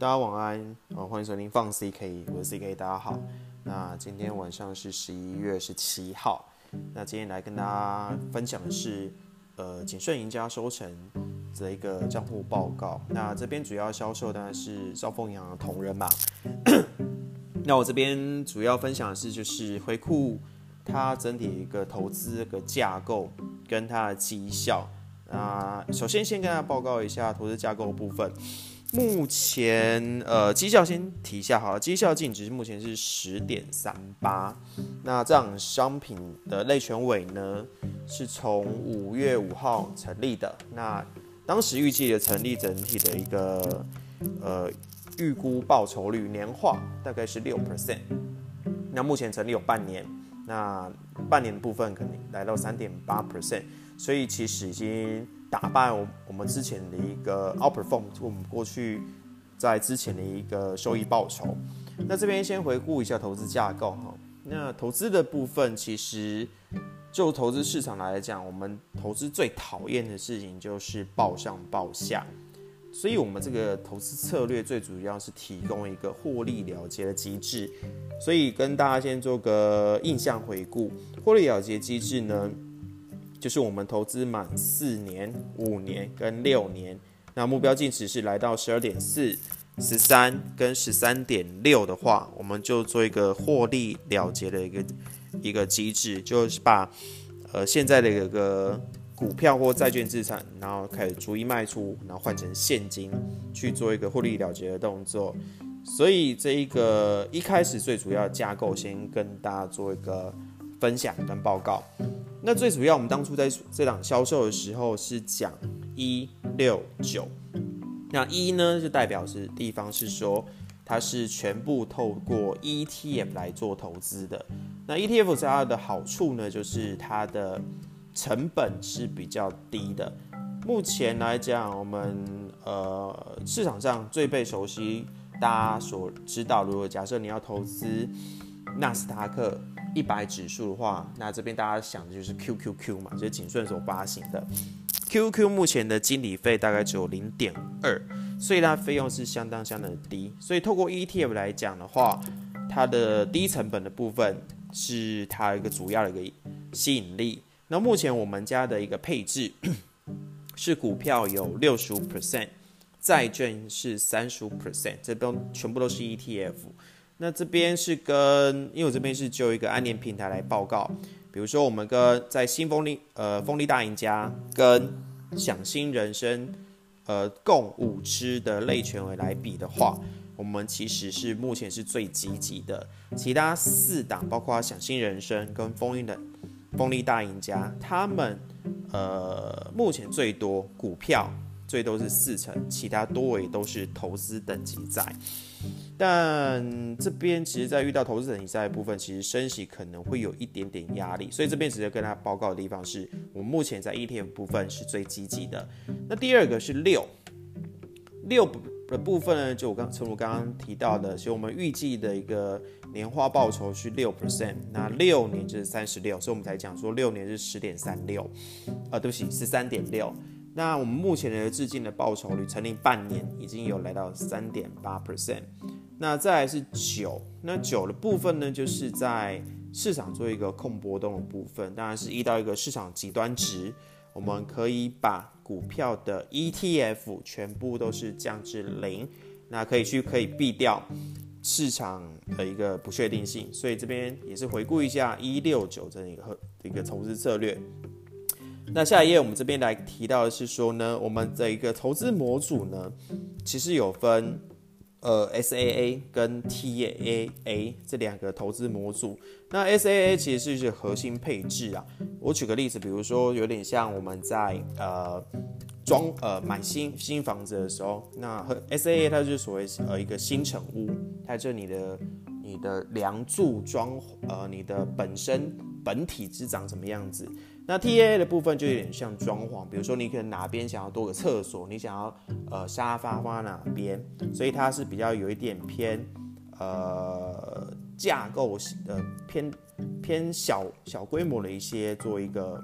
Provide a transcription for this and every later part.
大家晚安，好，欢迎收听放 CK，我是 CK，大家好。那今天晚上是十一月十七号，那今天来跟大家分享的是，呃，谨慎赢家收成的一个账户报告。那这边主要销售当然是兆丰银行的同仁嘛。那我这边主要分享的是，就是回顾它整体一个投资个架构跟它的绩效。那首先先跟大家报告一下投资架构部分。目前呃绩效先提一下好了，绩效净值目前是十点三八。那这样商品的类权委呢，是从五月五号成立的。那当时预计的成立整体的一个呃预估报酬率年化大概是六 percent。那目前成立有半年，那半年的部分可能来到三点八 percent。所以其实已经打败我我们之前的一个 outperform，我们过去在之前的一个收益报酬。那这边先回顾一下投资架构哈。那投资的部分，其实就投资市场来讲，我们投资最讨厌的事情就是报上报下。所以我们这个投资策略最主要是提供一个获利了结的机制。所以跟大家先做个印象回顾，获利了结机制呢？就是我们投资满四年、五年跟六年，那目标净值是来到十二点四、十三跟十三点六的话，我们就做一个获利了结的一个一个机制，就是把呃现在的一个股票或债券资产，然后开始逐一卖出，然后换成现金去做一个获利了结的动作。所以这一个一开始最主要架构，先跟大家做一个分享跟报告。那最主要，我们当初在这档销售的时候是讲一六九，那一呢就代表是地方是说它是全部透过 ETF 来做投资的。那 ETF 它的好处呢，就是它的成本是比较低的。目前来讲，我们呃市场上最被熟悉，大家所知道，如果假设你要投资纳斯达克。一百指数的话，那这边大家想的就是 QQQ 嘛，就是锦顺所发行的 QQ。目前的经理费大概只有零点二，所以它费用是相当相当的低。所以透过 ETF 来讲的话，它的低成本的部分是它一个主要的一个吸引力。那目前我们家的一个配置 是股票有六十五 percent，债券是三十五 percent，这边全部都是 ETF。那这边是跟，因为我这边是就一个安联平台来报告，比如说我们跟在新风力呃风力大赢家跟享新人生呃共五支的类权委来比的话，我们其实是目前是最积极的，其他四档包括享新人生跟风力的风力大赢家，他们呃目前最多股票最多是四成，其他多为都是投资等级债。但这边其实，在遇到投资等级债的部分，其实升息可能会有一点点压力，所以这边直接跟大家报告的地方是，我目前在 et 部分是最积极的。那第二个是六六的部分呢，就我刚，正如刚刚提到的，其实我们预计的一个年化报酬是六 percent，那六年就是三十六，所以我们才讲说六年是十点三六，啊，对不起，十三点六。那我们目前的至今的报酬率，成立半年已经有来到三点八 percent。那再来是九，那九的部分呢，就是在市场做一个控波动的部分，当然是遇到一个市场极端值，我们可以把股票的 ETF 全部都是降至零，那可以去可以避掉市场的一个不确定性，所以这边也是回顾一下一六九这一个一个投资策略。那下一页我们这边来提到的是说呢，我们的一个投资模组呢，其实有分。呃，S A A 跟 T A A 这两个投资模组，那 S A A 其实是一个核心配置啊。我举个例子，比如说有点像我们在呃装呃买新新房子的时候，那 S A A 它就是所谓呃一个新城屋，它就你的你的梁柱装呃你的本身本体是长什么样子。那 T A 的部分就有点像装潢，比如说你可能哪边想要多个厕所，你想要呃沙发放在哪边，所以它是比较有一点偏呃架构呃偏偏小小规模的一些做一个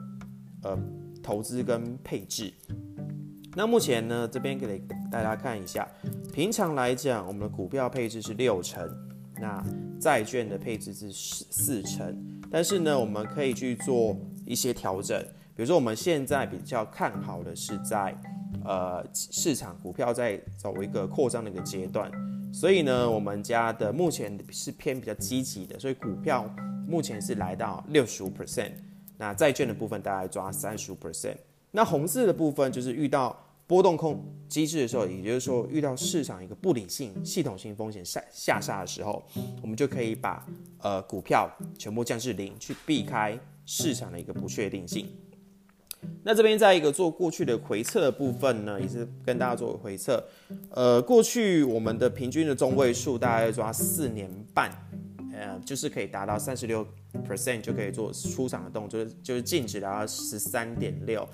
呃投资跟配置。那目前呢这边给大家看一下平常来讲，我们的股票配置是六成，那债券的配置是四四成。但是呢，我们可以去做一些调整，比如说我们现在比较看好的是在呃市场股票在走一个扩张的一个阶段，所以呢，我们家的目前是偏比较积极的，所以股票目前是来到六十五 percent，那债券的部分大概抓三十五 percent，那红色的部分就是遇到。波动控机制的时候，也就是说遇到市场一个不理性、系统性风险下下杀的时候，我们就可以把呃股票全部降至零，去避开市场的一个不确定性。那这边在一个做过去的回测的部分呢，也是跟大家做回测。呃，过去我们的平均的中位数大概抓四年半，呃，就是可以达到三十六 percent 就可以做出场的动作，就是净值达到十三点六。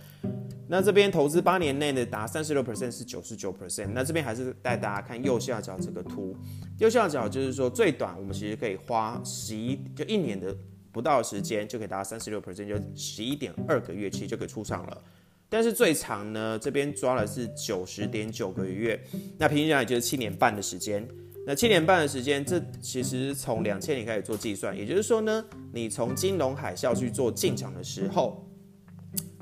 那这边投资八年内的达三十六 percent 是九十九 percent。那这边还是带大家看右下角这个图，右下角就是说最短我们其实可以花十一就一年的不到时间就可以达到三十六 percent，就十一点二个月其实就可以出场了。但是最长呢，这边抓的是九十点九个月，那平均下来就是七年半的时间。那七年半的时间，这其实从两千年开始做计算，也就是说呢，你从金融海啸去做进场的时候。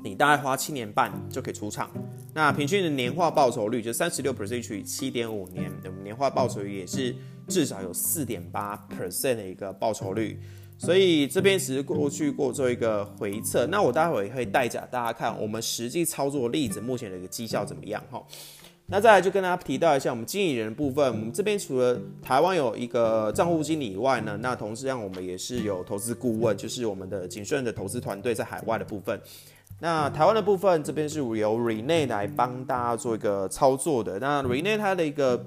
你大概花七年半就可以出场，那平均的年化报酬率就三十六 percent 除以七点五年，我们年化报酬率也是至少有四点八 percent 的一个报酬率。所以这边只是过去过做一个回测，那我待会会带着大家看我们实际操作例子目前的一个绩效怎么样哈。那再来就跟大家提到一下我们经理人的部分，我们这边除了台湾有一个账户经理以外呢，那同时让我们也是有投资顾问，就是我们的景顺的投资团队在海外的部分。那台湾的部分这边是由 Rene 来帮大家做一个操作的。那 Rene 他的一个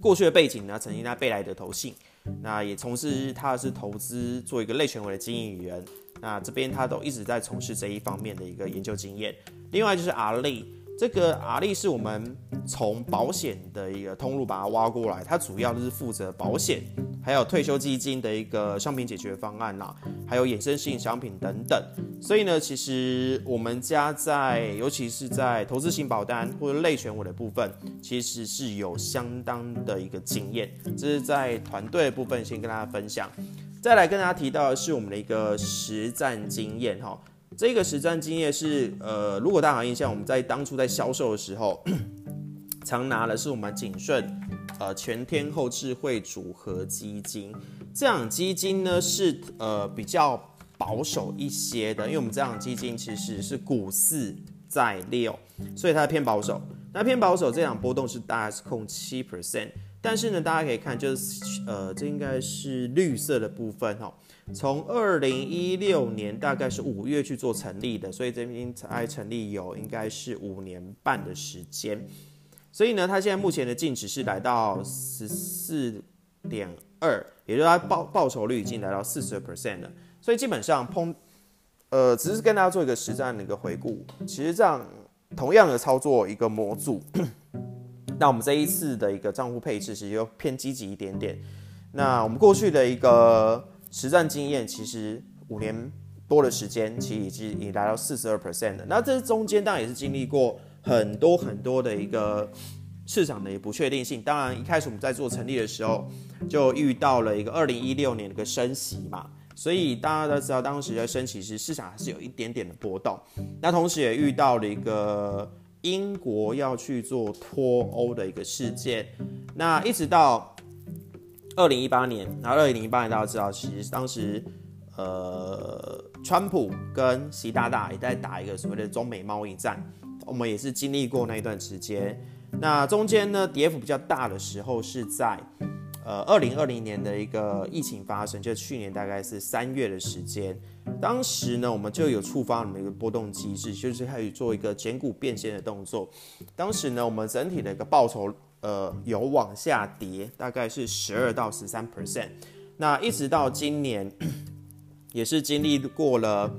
过去的背景呢，曾经在贝莱德投信，那也从事他是投资做一个类权威的经营人。那这边他都一直在从事这一方面的一个研究经验。另外就是阿力。这个阿力是我们从保险的一个通路把它挖过来，它主要就是负责保险，还有退休基金的一个商品解决方案啦，还有衍生性商品等等。所以呢，其实我们家在，尤其是在投资型保单或者类选我的部分，其实是有相当的一个经验。这是在团队的部分先跟大家分享，再来跟大家提到的是我们的一个实战经验哈。这个实战经验是，呃，如果大家有印象，我们在当初在销售的时候，常拿的是我们景顺，呃，全天候智慧组合基金。这样基金呢是呃比较保守一些的，因为我们这样基金其实是股四在六，所以它偏保守。那偏保守，这样波动是大概是控七 percent。但是呢，大家可以看，就是呃，这应该是绿色的部分哈。从二零一六年大概是五月去做成立的，所以这边才成立有应该是五年半的时间。所以呢，它现在目前的净值是来到十四点二，也就是它报报酬率已经来到四十 percent 了。所以基本上碰，呃，只是跟大家做一个实战的一个回顾。其实这样同样的操作一个模组，那我们这一次的一个账户配置其实又偏积极一点点。那我们过去的一个。实战经验其实五年多的时间，其实已经已达到四十二 percent 的。那这中间当然也是经历过很多很多的一个市场的不确定性。当然一开始我们在做成立的时候，就遇到了一个二零一六年的一个升息嘛，所以大家都知道当时在升息时，市场还是有一点点的波动。那同时也遇到了一个英国要去做脱欧的一个事件。那一直到。二零一八年，然后二零一八年大家知道，其实当时，呃，川普跟习大大也在打一个所谓的中美贸易战，我们也是经历过那一段时间。那中间呢，跌幅比较大的时候是在，呃，二零二零年的一个疫情发生，就去年大概是三月的时间，当时呢，我们就有触发我们一个波动机制，就是开始做一个减股变现的动作。当时呢，我们整体的一个报酬。呃，有往下跌，大概是十二到十三 percent。那一直到今年，也是经历过了，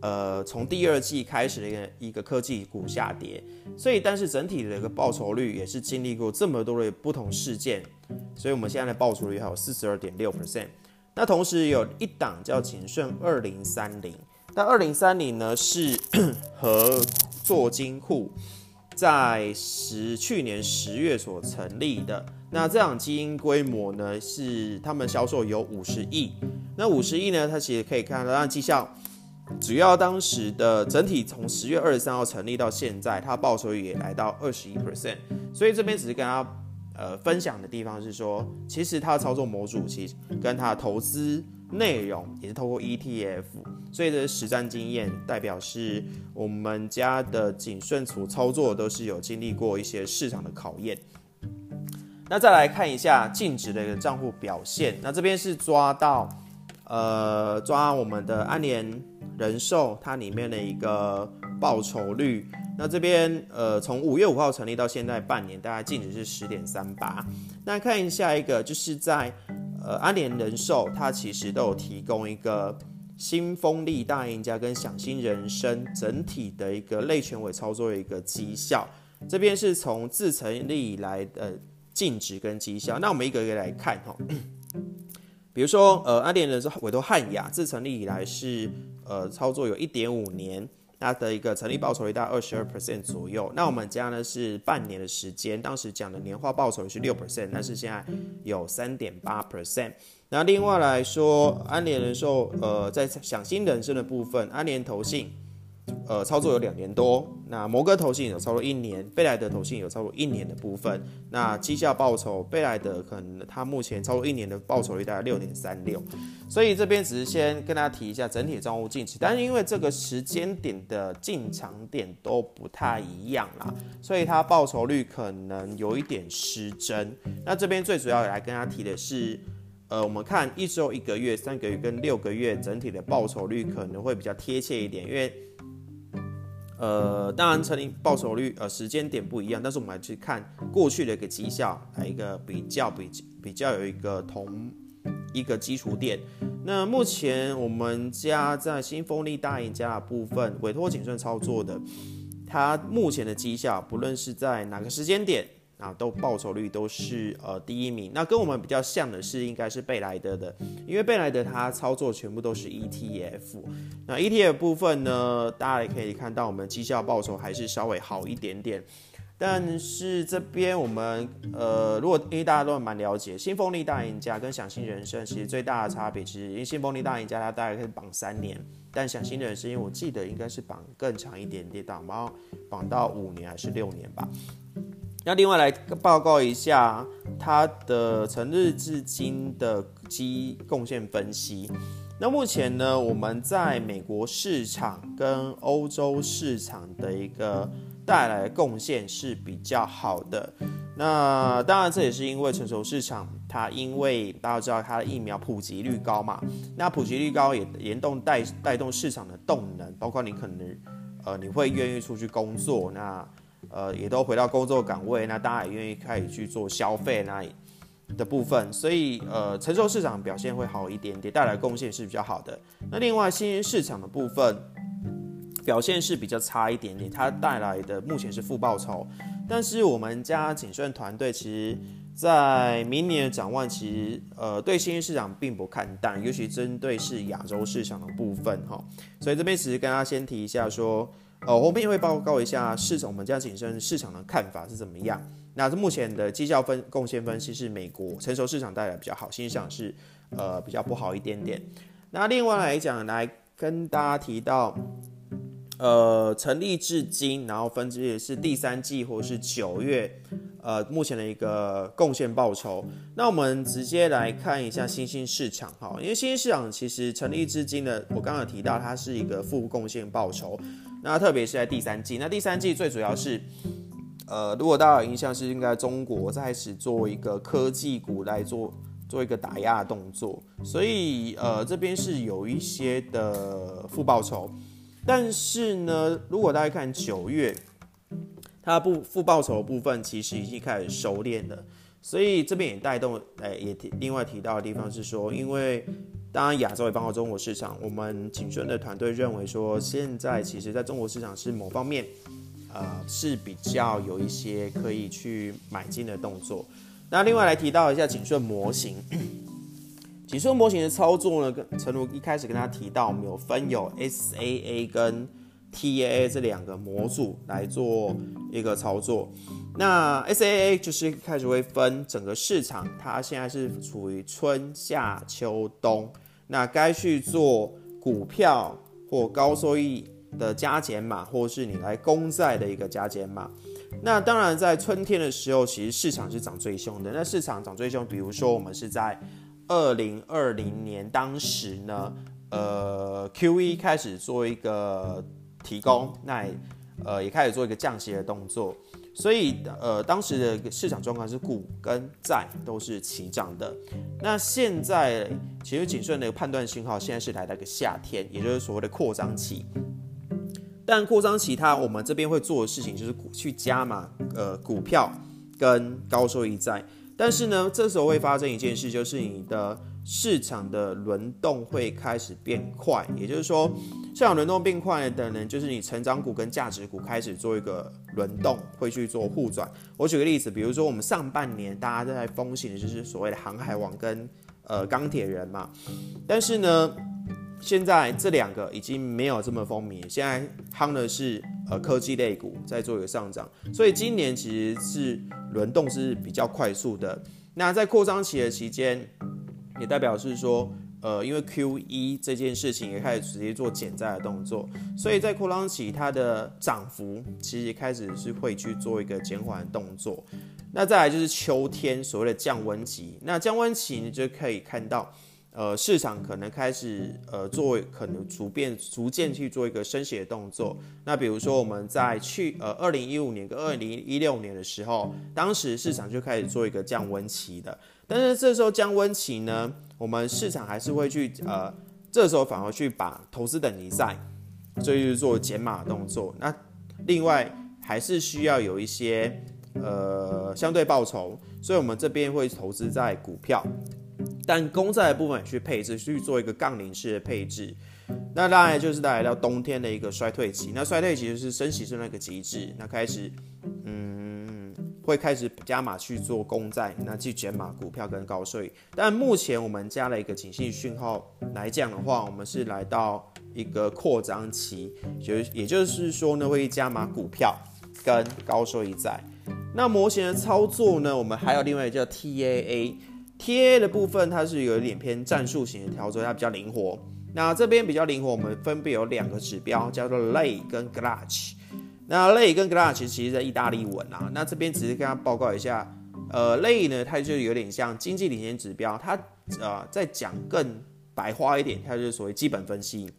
呃，从第二季开始的一个一个科技股下跌，所以但是整体的一个报酬率也是经历过这么多的不同事件，所以我们现在的报酬率还有四十二点六 percent。那同时有一档叫景顺二零三零，那二零三零呢是 合作金库。在十去年十月所成立的。那这场基因规模呢，是他们销售有五十亿。那五十亿呢，它其实可以看到那绩效，主要当时的整体从十月二十三号成立到现在，它报酬率也来到二十一 percent。所以这边只是跟他呃分享的地方是说，其实它的操作模组其实跟它的投资内容也是透过 ETF，所以这实战经验代表是我们家的景顺所操作都是有经历过一些市场的考验。那再来看一下净值的一个账户表现。那这边是抓到，呃，抓我们的安联人寿它里面的一个报酬率。那这边呃，从五月五号成立到现在半年，大概净值是十点三八。那看一下一个，就是在呃安联人寿，它其实都有提供一个新风力大赢家跟享新人生整体的一个类权委操作的一个绩效。这边是从自成立以来的。净值跟绩效，那我们一个一个来看哈。比如说，呃，安联人寿委托汉雅，自成立以来是呃操作有一点五年，它的一个成立报酬率大概二十二 percent 左右。那我们家呢是半年的时间，当时讲的年化报酬率是六 percent，但是现在有三点八 percent。那另外来说，安联人寿呃在享新人生的部分，安联投信。呃，操作有两年多，那摩根投信有操作一年，贝莱德投信有操作一年的部分。那绩效报酬，贝莱德可能它目前操作一年的报酬率大概六点三六，所以这边只是先跟大家提一下整体账户净值，但是因为这个时间点的进场点都不太一样啦，所以它报酬率可能有一点失真。那这边最主要来跟大家提的是，呃，我们看一周、一个月、三个月跟六个月整体的报酬率可能会比较贴切一点，因为。呃，当然成立报酬率呃时间点不一样，但是我们来去看过去的一个绩效，来一个比较比比较有一个同一个基础点。那目前我们家在新风力大赢家的部分委托谨慎操作的，它目前的绩效不论是在哪个时间点。啊，都报酬率都是呃第一名。那跟我们比较像的是，应该是贝莱德的，因为贝莱德它操作全部都是 ETF。那 ETF 部分呢，大家也可以看到，我们绩效报酬还是稍微好一点点。但是这边我们呃，如果因为大家都蛮了解，新风力大赢家跟享新人生，其实最大的差别，其实因为新风力大赢家它大概可以绑三年，但享新人生，因为我记得应该是绑更长一点点，绑到绑到五年还是六年吧。那另外来报告一下它的成日至今的基贡献分析。那目前呢，我们在美国市场跟欧洲市场的一个带来的贡献是比较好的。那当然这也是因为成熟市场，它因为大家知道它的疫苗普及率高嘛，那普及率高也联动带带动市场的动能，包括你可能呃你会愿意出去工作那。呃，也都回到工作岗位，那大家也愿意开始去做消费那的部分，所以呃，成熟市场表现会好一点点，带来贡献是比较好的。那另外新兴市场的部分表现是比较差一点点，它带来的目前是负报酬。但是我们家谨慎团队其实，在明年的展望，其实呃对新兴市场并不看淡，尤其针对是亚洲市场的部分哈。所以这边只是跟大家先提一下说。呃，后面会报告一下市场，我们家谨慎市场的看法是怎么样。那目前的绩效分贡献分析是美国成熟市场带来比较好，新市场是呃比较不好一点点。那另外来讲，来跟大家提到，呃，成立至今，然后分别是第三季或是九月，呃，目前的一个贡献报酬。那我们直接来看一下新兴市场哈，因为新兴市场其实成立至今的，我刚刚提到它是一个负贡献报酬。那特别是在第三季，那第三季最主要是，呃，如果大家有印象，是应该中国在开始做一个科技股来做做一个打压动作，所以呃这边是有一些的负报酬，但是呢，如果大家看九月，它不负报酬部分其实已经开始收敛了，所以这边也带动，哎，也提另外提到的地方是说，因为。当然，亚洲也包括中国市场。我们景顺的团队认为说，现在其实在中国市场是某方面，呃，是比较有一些可以去买进的动作。那另外来提到一下景顺模型，景顺模型的操作呢，跟陈如一开始跟他提到，我们有分有 SAA 跟 TAA 这两个模组来做一个操作。那 SAA 就是开始会分整个市场，它现在是处于春夏秋冬，那该去做股票或高收益的加减码，或是你来公债的一个加减码。那当然，在春天的时候，其实市场是涨最凶的。那市场涨最凶，比如说我们是在二零二零年，当时呢，呃，QE 开始做一个提供，那呃也开始做一个降息的动作，所以呃当时的市场状况是股跟债都是齐涨的。那现在其实谨慎的判断信号，现在是来到一个夏天，也就是所谓的扩张期。但扩张其他，我们这边会做的事情就是去加码，呃，股票跟高收益债。但是呢，这时候会发生一件事，就是你的市场的轮动会开始变快。也就是说，市场轮动变快的呢，就是你成长股跟价值股开始做一个轮动，会去做互转。我举个例子，比如说我们上半年大家都在风行的就是所谓的航海王跟呃钢铁人嘛，但是呢。现在这两个已经没有这么风靡，现在夯的是呃科技类股在做一个上涨，所以今年其实是轮动是比较快速的。那在扩张期的期间，也代表是说，呃，因为 Q 一这件事情也开始直接做减债的动作，所以在扩张期它的涨幅其实开始是会去做一个减缓的动作。那再来就是秋天所谓的降温期，那降温期你就可以看到。呃，市场可能开始呃做，可能逐渐逐渐去做一个升息的动作。那比如说我们在去呃二零一五年跟二零一六年的时候，当时市场就开始做一个降温期的。但是这时候降温期呢，我们市场还是会去呃，这时候反而去把投资等级债，所以就是做减码动作。那另外还是需要有一些呃相对报酬，所以我们这边会投资在股票。但公债的部分去配置，去做一个杠铃式的配置，那当然就是来到冬天的一个衰退期。那衰退期就是升息是那个极致，那开始，嗯，会开始加码去做公债，那去减码股票跟高税。但目前我们加了一个警讯讯号来讲的话，我们是来到一个扩张期，就也就是说呢，会加码股票跟高收益债。那模型的操作呢，我们还有另外一个叫 TAA。T A 的部分，它是有一点偏战术型的调整，它比较灵活。那这边比较灵活，我们分别有两个指标，叫做 Lay 跟 Glach。那 Lay 跟 Glach 其实在意大利文啊。那这边只是跟他报告一下，呃，Lay 呢，它就有点像经济领先指标，它呃在讲更白话一点，它就是所谓基本分析。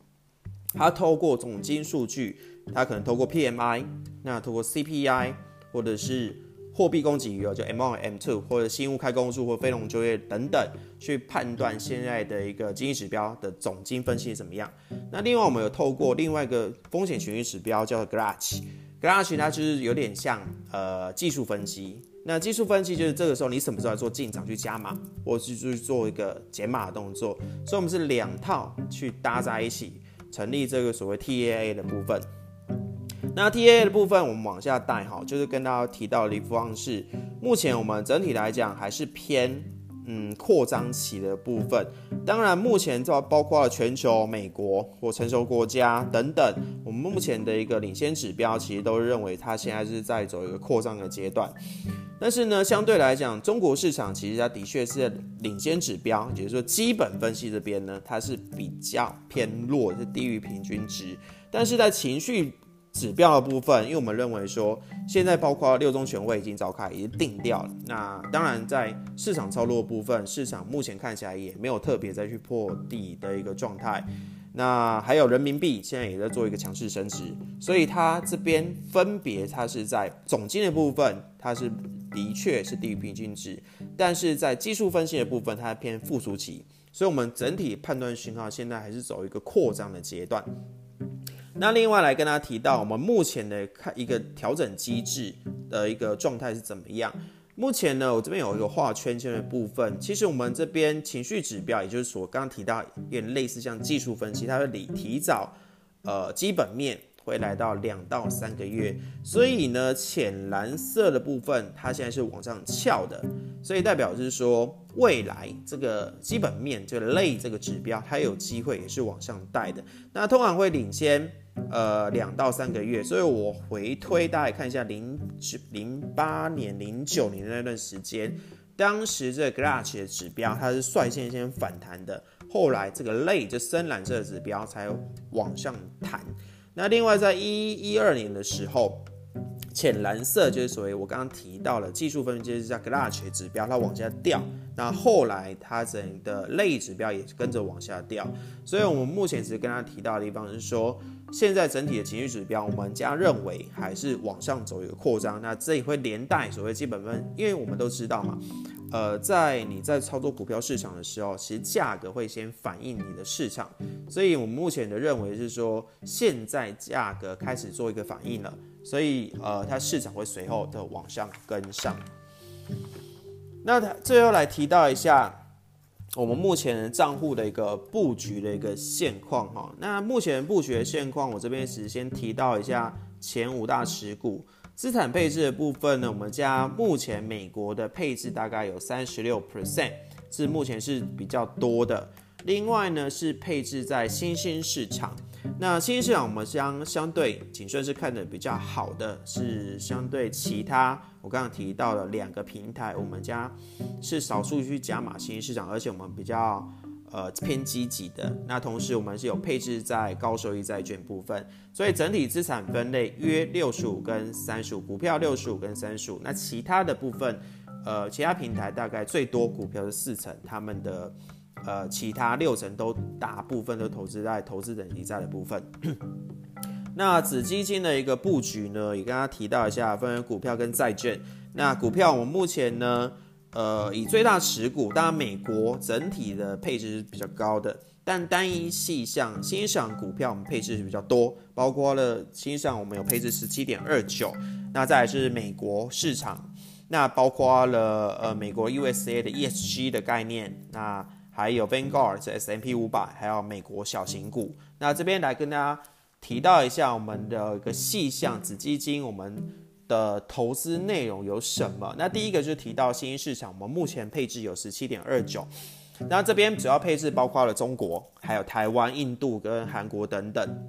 它透过总经数据，它可能透过 P M I，那透过 C P I，或者是货币供给余额就 M1 M two 或者新屋开工数或非农就业等等，去判断现在的一个经济指标的总经分析怎么样。那另外我们有透过另外一个风险情绪指标叫做 g r a c h g r a c h 它就是有点像呃技术分析。那技术分析就是这个时候你什么时候做进场去加码，或是去做一个减码的动作。所以我们是两套去搭在一起，成立这个所谓 TAA 的部分。那 T A 的部分，我们往下带哈，就是跟大家提到的一方是，目前我们整体来讲还是偏嗯扩张期的部分。当然，目前这包括了全球、美国或成熟国家等等，我们目前的一个领先指标，其实都认为它现在是在走一个扩张的阶段。但是呢，相对来讲，中国市场其实它的确是领先指标，也就是说基本分析这边呢，它是比较偏弱，是低于平均值。但是在情绪指标的部分，因为我们认为说，现在包括六中全会已经召开，已经定掉了。那当然，在市场操作部分，市场目前看起来也没有特别再去破底的一个状态。那还有人民币现在也在做一个强势升值，所以它这边分别它是在总金的部分，它是的确是低于平均值，但是在技术分析的部分，它偏复苏期。所以我们整体判断讯号现在还是走一个扩张的阶段。那另外来跟大家提到，我们目前的看一个调整机制的一个状态是怎么样？目前呢，我这边有一个画圈圈的部分。其实我们这边情绪指标，也就是说刚刚提到，有点类似像技术分析，它会提提早，呃，基本面会来到两到三个月。所以呢，浅蓝色的部分它现在是往上翘的，所以代表是说未来这个基本面就类这个指标，它有机会也是往上带的。那通常会领先呃两到三个月，所以我回推大家看一下零零八年、零九年的那段时间，当时这个 Glach 的指标它是率先先反弹的，后来这个类就深蓝色的指标才往上弹。那另外在一一二年的时候。浅蓝色就是所谓我刚刚提到了技术分析，就是叫 Glach 指标，它往下掉。那后来它整个类指标也跟着往下掉。所以我们目前只是跟他提到的地方是说，现在整体的情绪指标，我们家认为还是往上走一个扩张。那这也会连带所谓基本分，因为我们都知道嘛。呃，在你在操作股票市场的时候，其实价格会先反映你的市场，所以我们目前的认为是说，现在价格开始做一个反应了，所以呃，它市场会随后的往上跟上。那它最后来提到一下我们目前账户的一个布局的一个现况哈。那目前布局的现况，我这边只先提到一下前五大持股。资产配置的部分呢，我们家目前美国的配置大概有三十六 percent，是目前是比较多的。另外呢，是配置在新兴市场。那新兴市场我们相相对谨慎是看的比较好的，是相对其他我刚刚提到的两个平台，我们家是少数去加码新兴市场，而且我们比较。呃，偏积极的。那同时，我们是有配置在高收益债券部分，所以整体资产分类约六十五跟三十五，股票六十五跟三十五。那其他的部分，呃，其他平台大概最多股票是四成，他们的呃其他六成都大部分都投资在投资等级债的部分。那子基金的一个布局呢，也跟大家提到一下，分为股票跟债券。那股票我们目前呢。呃，以最大持股，当然美国整体的配置是比较高的，但单一细项欣赏股票我们配置是比较多，包括了欣赏我们有配置十七点二九，那再来是美国市场，那包括了呃美国 USA 的 ESG 的概念，那还有 Vanguard 这 S M P 五百，还有美国小型股，那这边来跟大家提到一下我们的一个细项子基金，我们。的投资内容有什么？那第一个就是提到新兴市场，我们目前配置有十七点二九，那这边主要配置包括了中国、还有台湾、印度跟韩国等等。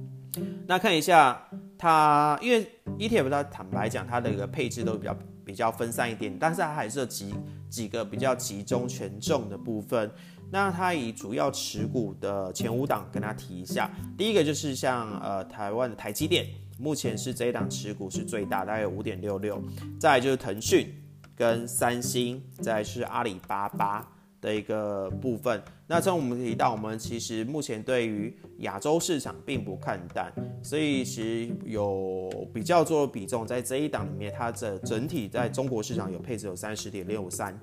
那看一下它，因为 ETF 它坦白讲，它的一个配置都比较比较分散一点，但是它还是有几几个比较集中权重的部分。那它以主要持股的前五档跟它提一下，第一个就是像呃台湾的台积电。目前是这一档持股是最大，大概有五点六六。再就是腾讯跟三星，再是阿里巴巴的一个部分。那从我们提到，我们其实目前对于亚洲市场并不看淡，所以其实有比较多的比重在这一档里面，它的整体在中国市场有配置有三十点六三。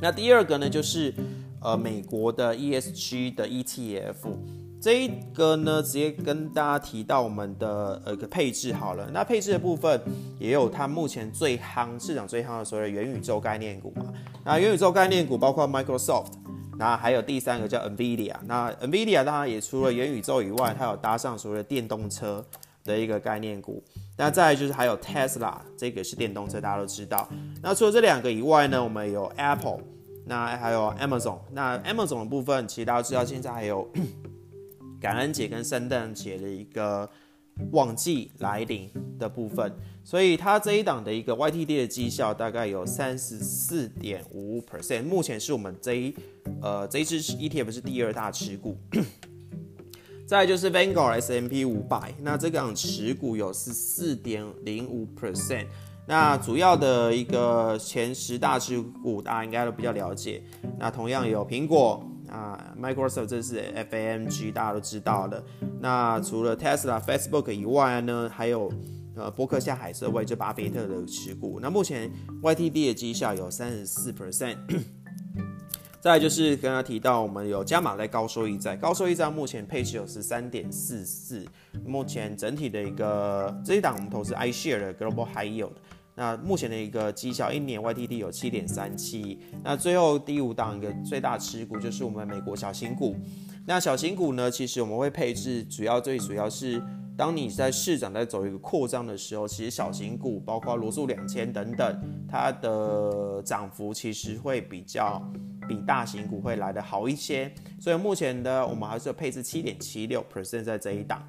那第二个呢，就是呃美国的 ESG 的 ETF。这一个呢，直接跟大家提到我们的呃一个配置好了。那配置的部分也有它目前最夯市场最夯的所谓的元宇宙概念股嘛。那元宇宙概念股包括 Microsoft，那还有第三个叫 Nvidia。那 Nvidia 当然也除了元宇宙以外，它有搭上所谓的电动车的一个概念股。那再就是还有 Tesla，这个是电动车，大家都知道。那除了这两个以外呢，我们有 Apple，那还有 Amazon。那 Amazon 的部分，其实大家知道现在还有。感恩节跟圣诞节的一个旺季来临的部分，所以它这一档的一个 YTD 的绩效大概有三十四点五 percent，目前是我们这一呃这一支 ETF 是第二大持股。再就是 Vanguard S&P 五百，那这档持股有十四点零五 percent，那主要的一个前十大持股大家应该都比较了解，那同样有苹果。啊，Microsoft 这是 FAMG，大家都知道的。那除了 Tesla、Facebook 以外呢，还有呃伯克夏海瑟威就巴菲特的持股。那目前 YTD 的绩效有三十四 percent。再就是刚刚提到，我们有加码在高收益债，高收益债目前配置有十三点四四。目前整体的一个这一档我们投资 iShare 的 Global High Yield。那目前的一个绩效，一年 YTD 有七点三七。那最后第五档一个最大持股就是我们美国小型股。那小型股呢，其实我们会配置，主要最主要是当你在市场在走一个扩张的时候，其实小型股包括罗素两千等等，它的涨幅其实会比较比大型股会来的好一些。所以目前的我们还是配置七点七六 percent 在这一档。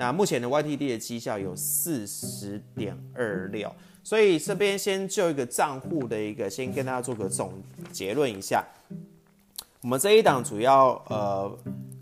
那目前的 YTD 的绩效有四十点二六，所以这边先就一个账户的一个，先跟大家做个总结论一下。我们这一档主要呃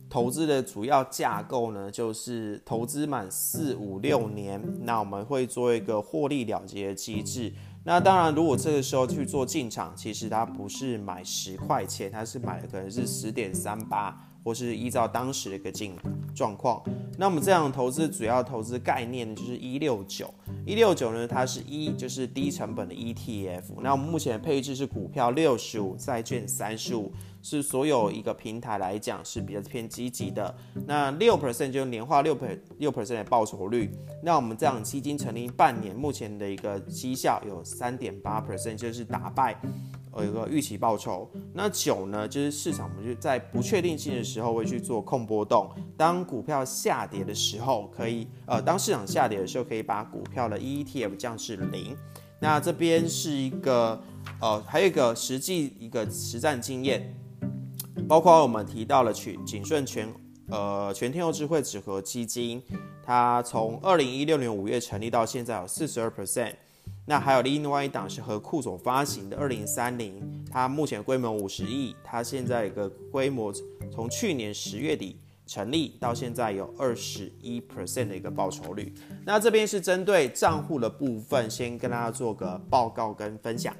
投资的主要架构呢，就是投资满四五六年，那我们会做一个获利了结的机制。那当然，如果这个时候去做进场，其实它不是买十块钱，它是买的可能是十点三八。或是依照当时的一个境状况，那我们这样投资主要投资概念呢就是一六九一六九呢，它是一就是低成本的 ETF。那我们目前的配置是股票六十五，债券三十五，是所有一个平台来讲是比较偏积极的。那六 percent 就是年化六百六 percent 的报酬率。那我们这样基金成立半年，目前的一个绩效有三点八 percent，就是打败。有一个预期报酬，那九呢，就是市场，我们就在不确定性的时候会去做控波动。当股票下跌的时候，可以呃，当市场下跌的时候，可以把股票的 ETF 降至零。那这边是一个呃，还有一个实际一个实战经验，包括我们提到了全景顺全呃全天候智慧纸盒基金，它从二零一六年五月成立到现在有四十二 percent。那还有另外一档是和库总发行的二零三零，它目前规模五十亿，它现在一个规模从去年十月底成立到现在有二十一 percent 的一个报酬率。那这边是针对账户的部分，先跟大家做个报告跟分享。